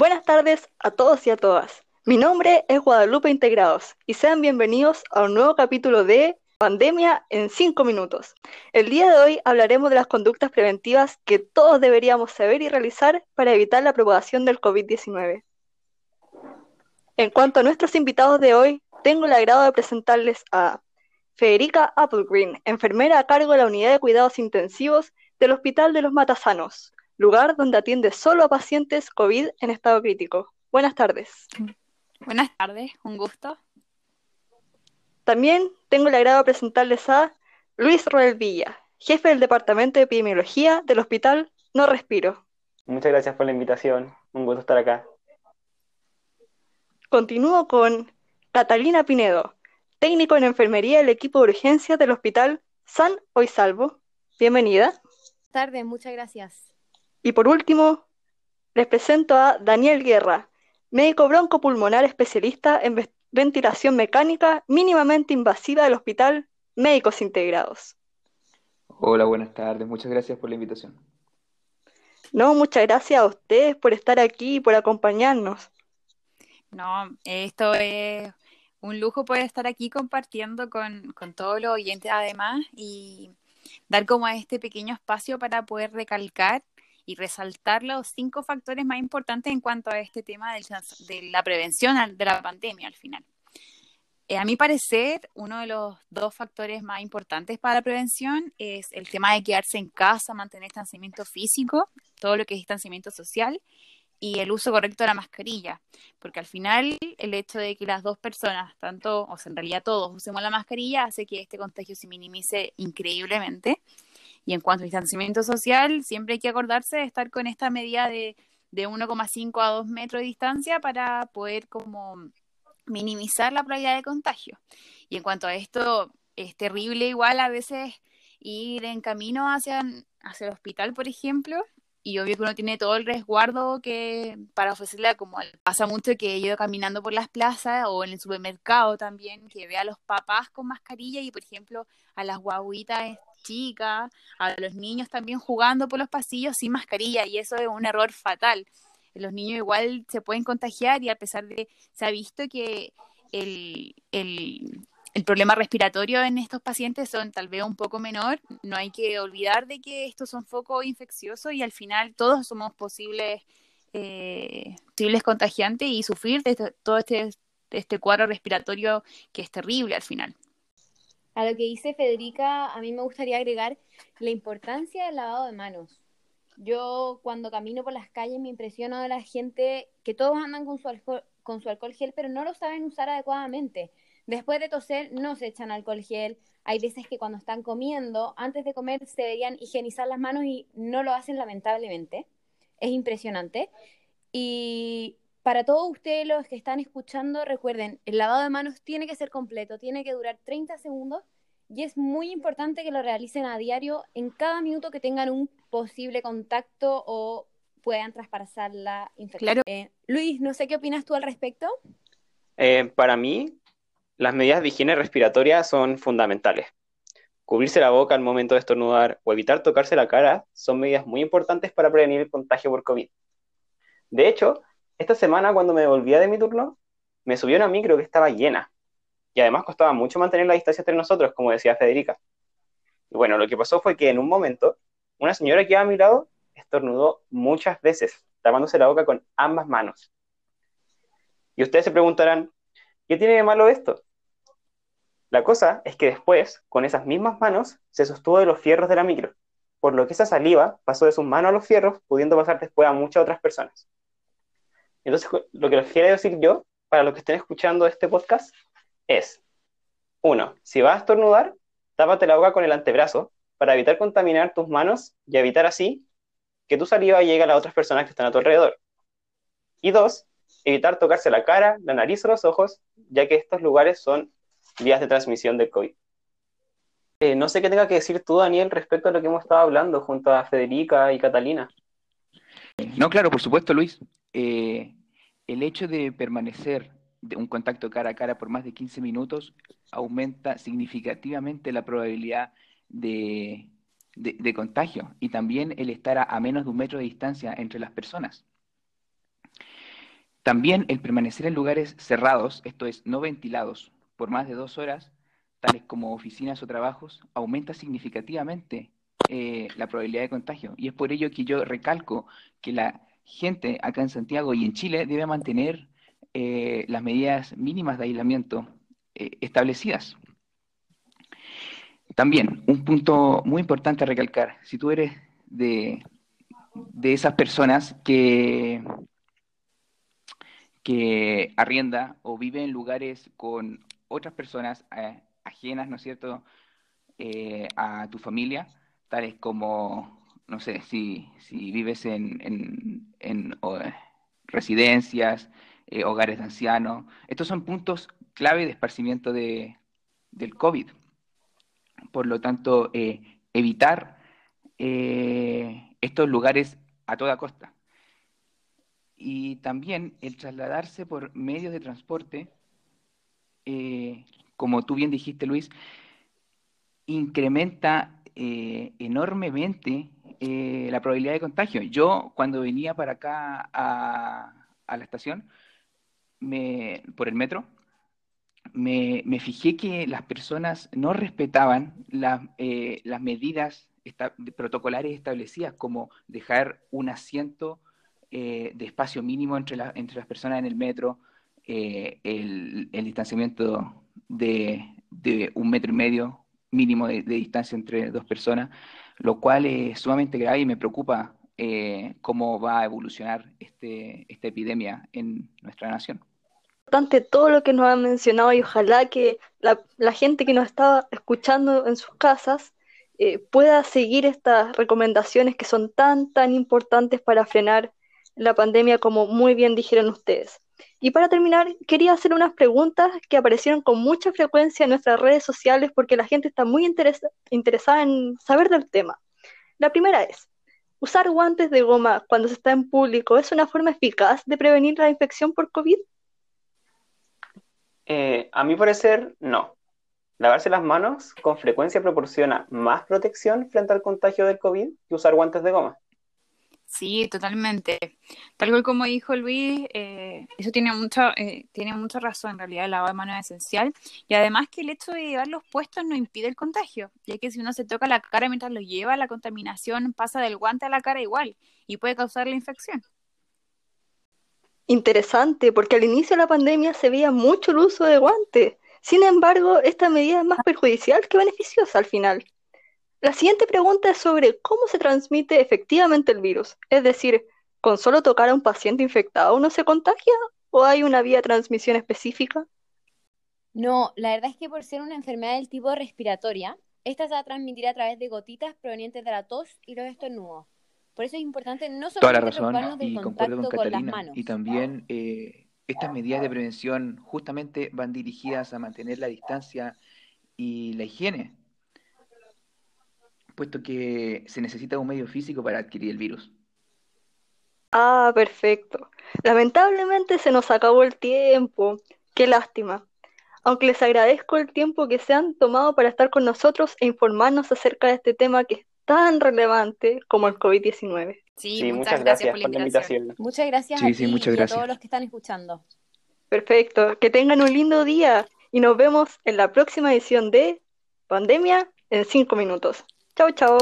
Buenas tardes a todos y a todas. Mi nombre es Guadalupe Integrados y sean bienvenidos a un nuevo capítulo de Pandemia en 5 minutos. El día de hoy hablaremos de las conductas preventivas que todos deberíamos saber y realizar para evitar la propagación del COVID-19. En cuanto a nuestros invitados de hoy, tengo el agrado de presentarles a Federica Applegreen, enfermera a cargo de la unidad de cuidados intensivos del Hospital de los Matasanos, lugar donde atiende solo a pacientes COVID en estado crítico. Buenas tardes. Buenas tardes, un gusto. También tengo el agrado de presentarles a Luis Roel Villa, jefe del Departamento de Epidemiología del Hospital No Respiro. Muchas gracias por la invitación, un gusto estar acá. Continúo con Catalina Pinedo, técnico en enfermería del equipo de urgencias del Hospital San Hoy Salvo. Bienvenida. Buenas tardes, muchas gracias. Y por último, les presento a Daniel Guerra, médico broncopulmonar especialista en ventilación mecánica mínimamente invasiva del Hospital Médicos Integrados. Hola, buenas tardes. Muchas gracias por la invitación. No, muchas gracias a ustedes por estar aquí y por acompañarnos. No, esto es un lujo poder estar aquí compartiendo con, con todos los oyentes además y dar como este pequeño espacio para poder recalcar y resaltar los cinco factores más importantes en cuanto a este tema de la prevención de la pandemia al final. Eh, a mi parecer, uno de los dos factores más importantes para la prevención es el tema de quedarse en casa, mantener distanciamiento físico, todo lo que es distanciamiento social y el uso correcto de la mascarilla, porque al final el hecho de que las dos personas, tanto, o sea, en realidad todos, usemos la mascarilla hace que este contagio se minimice increíblemente. Y en cuanto al distanciamiento social, siempre hay que acordarse de estar con esta medida de, de 1,5 a 2 metros de distancia para poder como minimizar la probabilidad de contagio. Y en cuanto a esto, es terrible igual a veces ir en camino hacia, hacia el hospital, por ejemplo, y obvio que uno tiene todo el resguardo que para ofrecerle como pasa mucho que ido caminando por las plazas o en el supermercado también que ve a los papás con mascarilla y por ejemplo a las guaguitas chicas, a los niños también jugando por los pasillos sin mascarilla y eso es un error fatal. Los niños igual se pueden contagiar y a pesar de se ha visto que el, el, el problema respiratorio en estos pacientes son tal vez un poco menor, no hay que olvidar de que estos son focos infecciosos y al final todos somos posibles, eh, posibles contagiantes y sufrir de todo este, este cuadro respiratorio que es terrible al final. A lo que dice Federica, a mí me gustaría agregar la importancia del lavado de manos. Yo cuando camino por las calles me impresiono de la gente que todos andan con su alcohol, con su alcohol gel, pero no lo saben usar adecuadamente. Después de toser no se echan alcohol gel. Hay veces que cuando están comiendo, antes de comer, se deberían higienizar las manos y no lo hacen lamentablemente. Es impresionante. Y para todos ustedes los que están escuchando, recuerden, el lavado de manos tiene que ser completo, tiene que durar 30 segundos y es muy importante que lo realicen a diario en cada minuto que tengan un posible contacto o puedan traspasar la infección. Eh, Luis, no sé qué opinas tú al respecto. Eh, para mí, las medidas de higiene respiratoria son fundamentales. Cubrirse la boca al momento de estornudar o evitar tocarse la cara son medidas muy importantes para prevenir el contagio por COVID. De hecho, esta semana cuando me devolvía de mi turno, me subió una micro que estaba llena. Y además costaba mucho mantener la distancia entre nosotros, como decía Federica. Y bueno, lo que pasó fue que en un momento, una señora que iba a mi lado estornudó muchas veces, tapándose la boca con ambas manos. Y ustedes se preguntarán, ¿qué tiene de malo esto? La cosa es que después, con esas mismas manos, se sostuvo de los fierros de la micro, por lo que esa saliva pasó de sus manos a los fierros, pudiendo pasar después a muchas otras personas. Entonces, lo que les quiero decir yo, para los que estén escuchando este podcast, es, uno, si vas a estornudar, tápate la boca con el antebrazo para evitar contaminar tus manos y evitar así que tu saliva llegue a las otras personas que están a tu alrededor. Y dos, evitar tocarse la cara, la nariz o los ojos, ya que estos lugares son vías de transmisión del COVID. Eh, no sé qué tenga que decir tú, Daniel, respecto a lo que hemos estado hablando junto a Federica y Catalina. No, claro, por supuesto, Luis. Eh, el hecho de permanecer de un contacto cara a cara por más de 15 minutos aumenta significativamente la probabilidad de, contagio y también el estar a, menos de un metro de distancia entre las personas. También el permanecer en lugares cerrados, esto es, no ventilados, por más de dos horas, tales como oficinas o trabajos, aumenta significativamente eh, la probabilidad de contagio. Y es por ello que yo recalco que la gente acá en Santiago y en Chile debe mantener eh, las medidas mínimas de aislamiento eh, establecidas. También, un punto muy importante a recalcar, si tú eres de, de esas personas que, que arrienda o vive en lugares con otras personas ajenas, ¿no es cierto?, a tu familia, tales como, no sé, si, si vives en, en, residencias, eh, hogares de ancianos. Estos son puntos clave de esparcimiento de, del COVID. Por lo tanto, eh, evitar eh, estos lugares a toda costa. Y también el trasladarse por medios de transporte, como tú bien dijiste, Luis, incrementa eh, enormemente eh, la probabilidad de contagio. Yo cuando venía para acá a, la estación, me, por el metro, me, fijé que las personas no respetaban eh, las medidas protocolares establecidas, como dejar un asiento de espacio mínimo entre, entre las personas en el metro, el, distanciamiento de, de un metro y medio mínimo de, distancia entre dos personas, lo cual es sumamente grave y me preocupa eh, cómo va a evolucionar este, esta epidemia en nuestra nación. Importante todo lo que nos han mencionado y ojalá que la, gente que nos está escuchando en sus casas eh, pueda seguir estas recomendaciones que son tan, tan importantes para frenar la pandemia como muy bien dijeron ustedes. Y para terminar, quería hacer unas preguntas que aparecieron con mucha frecuencia en nuestras redes sociales porque la gente está muy interesada en saber del tema. La primera es, ¿usar guantes de goma cuando se está en público es una forma eficaz de prevenir la infección por COVID? Eh, a mi parecer, no. Lavarse las manos con frecuencia proporciona más protección frente al contagio del COVID que usar guantes de goma. Sí, totalmente. Tal cual como dijo Luis, eh, eso tiene mucha, eh, tiene mucha razón. En realidad, el lavado de manos es esencial. Y además que el hecho de llevarlos puestos no impide el contagio, ya que si uno se toca la cara mientras lo lleva, la contaminación pasa del guante a la cara igual y puede causar la infección. Interesante, porque al inicio de la pandemia se veía mucho el uso de guantes. Sin embargo, esta medida es más perjudicial que beneficiosa al final. La siguiente pregunta es sobre cómo se transmite efectivamente el virus. Es decir, ¿con solo tocar a un paciente infectado uno se contagia o hay una vía de transmisión específica? No, la verdad es que por ser una enfermedad del tipo respiratoria, esta se va a transmitir a través de gotitas provenientes de la tos y los estornudos. Por eso es importante no solo preocuparnos del contacto con, las manos. Y también eh, estas medidas de prevención justamente van dirigidas a mantener la distancia y la higiene puesto que se necesita un medio físico para adquirir el virus. Ah, perfecto. Lamentablemente se nos acabó el tiempo. Qué lástima. Aunque les agradezco el tiempo que se han tomado para estar con nosotros e informarnos acerca de este tema que es tan relevante como el COVID-19. Sí, muchas, gracias, por la invitación. Muchas gracias a ti y a todos los que están escuchando. Perfecto. Que tengan un lindo día y nos vemos en la próxima edición de Pandemia en 5 minutos. Chau, chau.